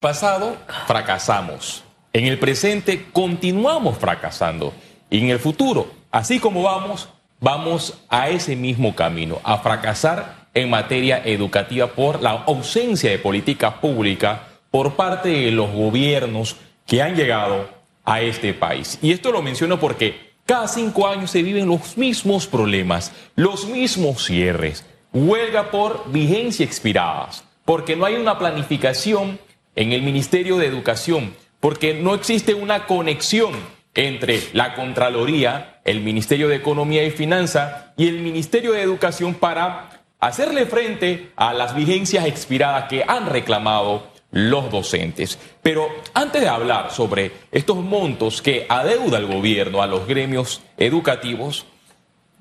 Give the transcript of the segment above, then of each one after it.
pasado fracasamos. En el presente continuamos fracasando. Y en el futuro, así como vamos, vamos a ese mismo camino, a fracasar en materia educativa por la ausencia de política pública por parte de los gobiernos que han llegado a este país. Y esto lo menciono porque cada cinco años se viven los mismos problemas, los mismos cierres, huelga por vigencia expiradas, porque no hay una planificación en el Ministerio de Educación, porque no existe una conexión entre la Contraloría, el Ministerio de Economía y Finanza y el Ministerio de Educación para hacerle frente a las vigencias expiradas que han reclamado los docentes. Pero antes de hablar sobre estos montos que adeuda el gobierno a los gremios educativos,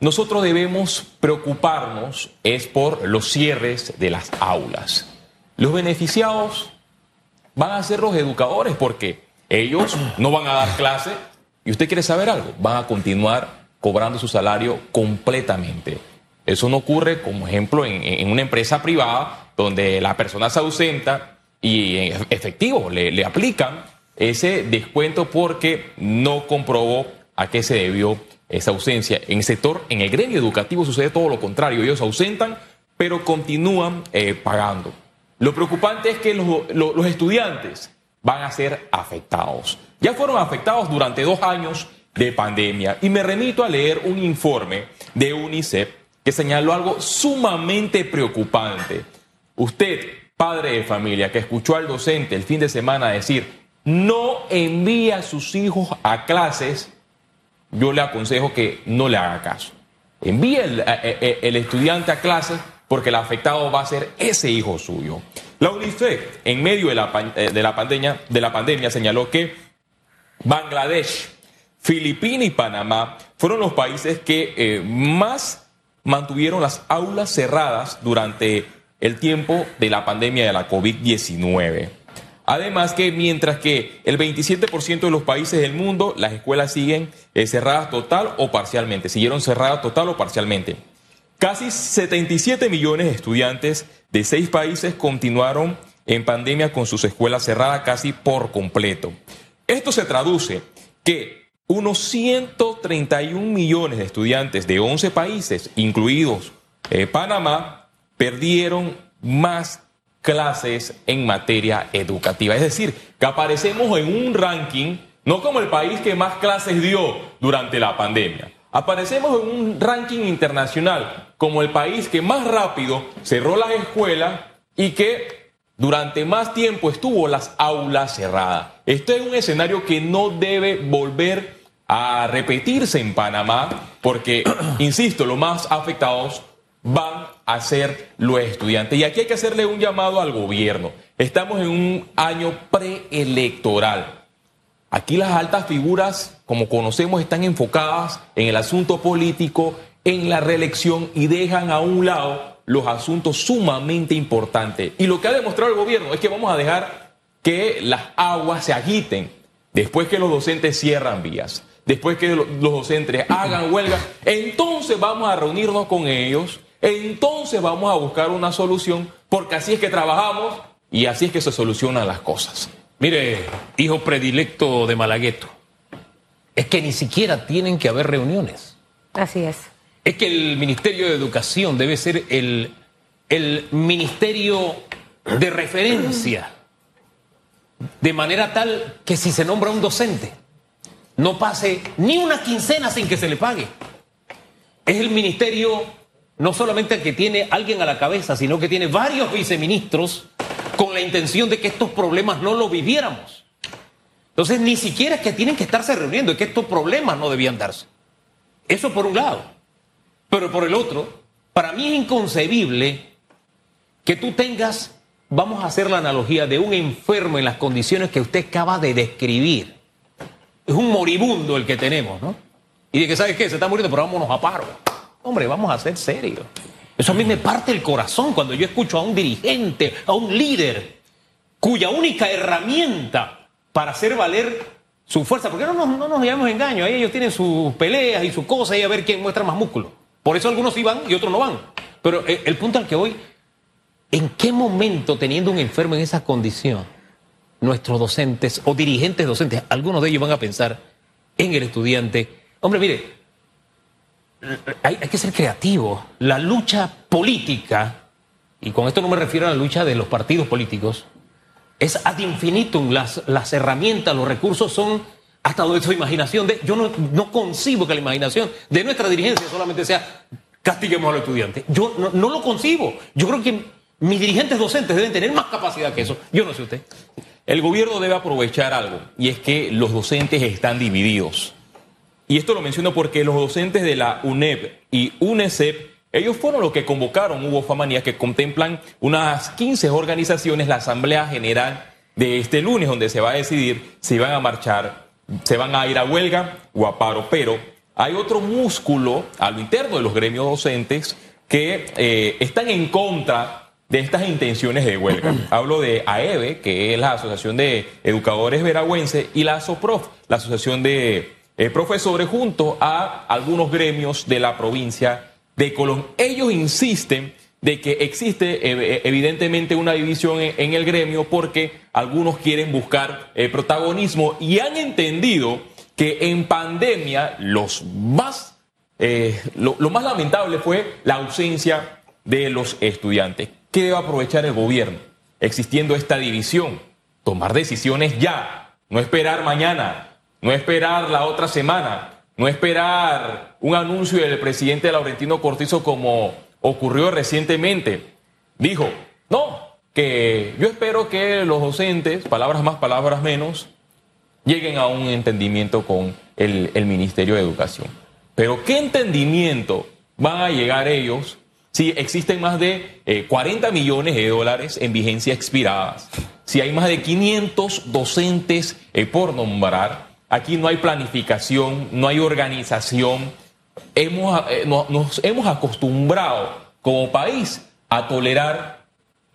nosotros debemos preocuparnos es por los cierres de las aulas. Los beneficiados van a ser los educadores porque ellos no van a dar clase y usted quiere saber algo, van a continuar cobrando su salario completamente. Eso no ocurre, como ejemplo, en, una empresa privada donde la persona se ausenta y en efectivo le, aplican ese descuento porque no comprobó a qué se debió esa ausencia. En el sector, en el gremio educativo sucede todo lo contrario. Ellos ausentan, pero continúan eh, pagando. Lo preocupante es que los, estudiantes van a ser afectados. Ya fueron afectados durante dos años de pandemia. Y me remito a leer un informe de UNICEF que señaló algo sumamente preocupante. Usted, padre de familia, que escuchó al docente el fin de semana decir, no envía a sus hijos a clases yo le aconsejo que no le haga caso. Envíe el, estudiante a clase porque el afectado va a ser ese hijo suyo. La UNICEF, en medio de la, eh, de la, pandemia, de la pandemia, señaló que Bangladesh, Filipinas y Panamá fueron los países que eh, más mantuvieron las aulas cerradas durante el tiempo de la pandemia de la COVID-19. Además que mientras que el 27% de los países del mundo, las escuelas siguen eh, cerradas total o parcialmente, siguieron cerradas total o parcialmente. Casi 77 millones de estudiantes de seis países continuaron en pandemia con sus escuelas cerradas casi por completo. Esto se traduce que unos 131 millones de estudiantes de 11 países, incluidos eh, Panamá, perdieron más clases en materia educativa. Es decir, que aparecemos en un ranking, no como el país que más clases dio durante la pandemia. Aparecemos en un ranking internacional como el país que más rápido cerró las escuelas y que durante más tiempo estuvo las aulas cerradas. Esto es un escenario que no debe volver a repetirse en Panamá porque, insisto, los más afectados van a ser los estudiantes. Y aquí hay que hacerle un llamado al gobierno. Estamos en un año preelectoral. Aquí las altas figuras, como conocemos, están enfocadas en el asunto político, en la reelección y dejan a un lado los asuntos sumamente importantes. Y lo que ha demostrado el gobierno es que vamos a dejar que las aguas se agiten después que los docentes cierran vías, después que los docentes hagan huelga, entonces vamos a reunirnos con ellos entonces vamos a buscar una solución porque así es que trabajamos y así es que se solucionan las cosas. Mire, hijo predilecto de Malagueto, es que ni siquiera tienen que haber reuniones. Así es. Es que el Ministerio de Educación debe ser el, el ministerio de referencia, de manera tal que si se nombra un docente, no pase ni una quincena sin que se le pague. Es el ministerio no solamente que tiene alguien a la cabeza, sino que tiene varios viceministros con la intención de que estos problemas no lo viviéramos. Entonces, ni siquiera es que tienen que estarse reuniendo, es que estos problemas no debían darse. Eso por un lado. Pero por el otro, para mí es inconcebible que tú tengas, vamos a hacer la analogía de un enfermo en las condiciones que usted acaba de describir. Es un moribundo el que tenemos, ¿no? Y de que, ¿sabes qué? Se está muriendo, pero vámonos a paro. Hombre, vamos a ser serios. Eso a mí me parte el corazón cuando yo escucho a un dirigente, a un líder, cuya única herramienta para hacer valer su fuerza, porque no nos, no llevamos engaño, ahí ellos tienen sus peleas y sus cosas y a ver quién muestra más músculo. Por eso algunos sí van y otros no van. Pero el, el punto al que voy, ¿en qué momento teniendo un enfermo en esa condición nuestros docentes o dirigentes docentes, algunos de ellos van a pensar en el estudiante. Hombre, mire, hay, que ser creativo. La lucha política, y con esto no me refiero a la lucha de los partidos políticos, es ad infinitum. Las, las herramientas, los recursos son hasta donde su imaginación de. Yo no, no concibo que la imaginación de nuestra dirigencia solamente sea castiguemos a los estudiantes. Yo no, no lo concibo. Yo creo que mis dirigentes docentes deben tener más capacidad que eso. Yo no sé usted. El gobierno debe aprovechar algo, y es que los docentes están divididos. Y esto lo menciono porque los docentes de la UNEP y UNECEP, ellos fueron los que convocaron, Hugo Famanía, que contemplan unas 15 organizaciones, la Asamblea General de este lunes, donde se va a decidir si van a marchar, se van a ir a huelga o a paro. Pero hay otro músculo a lo interno de los gremios docentes que eh, están en contra de estas intenciones de huelga. Hablo de AEBE, que es la Asociación de Educadores Veragüenses, y la ASOPROF, la Asociación de eh, Profesores, junto a algunos gremios de la provincia de Colón. Ellos insisten de que existe eh, evidentemente una división en, el gremio porque algunos quieren buscar eh, protagonismo y han entendido que en pandemia los más, lo más lamentable fue la ausencia de los estudiantes. ¿Qué debe aprovechar el gobierno? Existiendo esta división, tomar decisiones ya, no esperar mañana, no esperar la otra semana, no esperar un anuncio del presidente Laurentino Cortizo como ocurrió recientemente. Dijo, no, que yo espero que los docentes, palabras más, palabras menos, lleguen a un entendimiento con el, Ministerio de Educación. Pero ¿qué entendimiento van a llegar ellos si existen más de 40 eh, millones de dólares en vigencia expiradas, si hay más de 500 docentes eh, por nombrar, aquí no hay planificación, no hay organización, hemos, eh, nos hemos acostumbrado como país a tolerar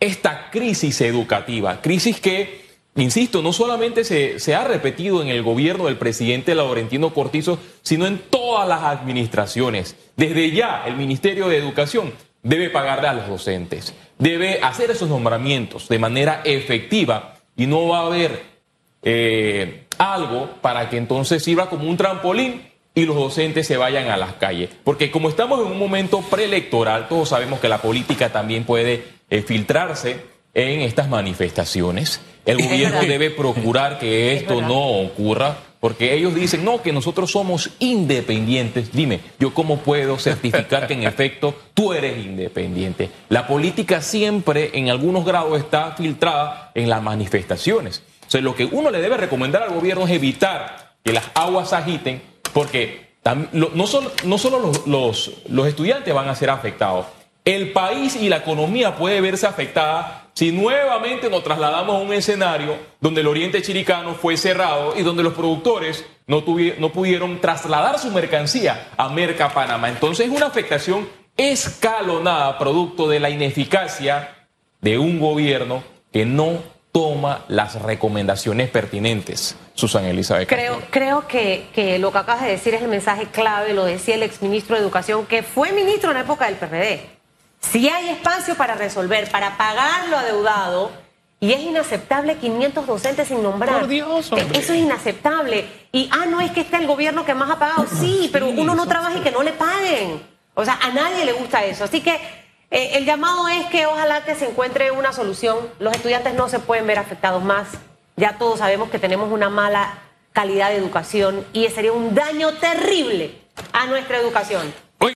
esta crisis educativa, crisis que, insisto, no solamente se, se, ha repetido en el gobierno del presidente Laurentino Cortizo, sino en todas las administraciones. Desde ya el Ministerio de Educación debe pagarle a los docentes, debe hacer esos nombramientos de manera efectiva y no va a haber eh, algo para que entonces sirva como un trampolín y los docentes se vayan a las calles. Porque como estamos en un momento preelectoral, todos sabemos que la política también puede eh, filtrarse en estas manifestaciones. El gobierno debe procurar que esto no ocurra porque ellos dicen, no, que nosotros somos independientes. Dime, ¿yo cómo puedo certificar que en efecto tú eres independiente? La política siempre en algunos grados está filtrada en las manifestaciones. Sea, lo que uno le debe recomendar al gobierno es evitar que las aguas agiten, porque no solo, los estudiantes van a ser afectados, el país y la economía puede verse afectada si nuevamente nos trasladamos a un escenario donde el oriente chiricano fue cerrado y donde los productores no, no pudieron trasladar su mercancía a Merca Panamá. Entonces es una afectación escalonada producto de la ineficacia de un gobierno que no toma las recomendaciones pertinentes. Susana Elizabeth. Creo, creo que, que, lo que acabas de decir es el mensaje clave, lo decía el exministro de Educación, que fue ministro en la época del PRD. Si hay espacio para resolver, para pagar lo adeudado, y es inaceptable 500 docentes sin nombrar. Por Dios, hombre. Eso es inaceptable. Y, ah, no es que esté el gobierno que más ha pagado. Sí, pero uno no trabaja y que no le paguen. O sea, a nadie le gusta eso. Así que eh, el llamado es que ojalá que se encuentre una solución. Los estudiantes no se pueden ver afectados más. Ya todos sabemos que tenemos una mala calidad de educación y sería un daño terrible a nuestra educación.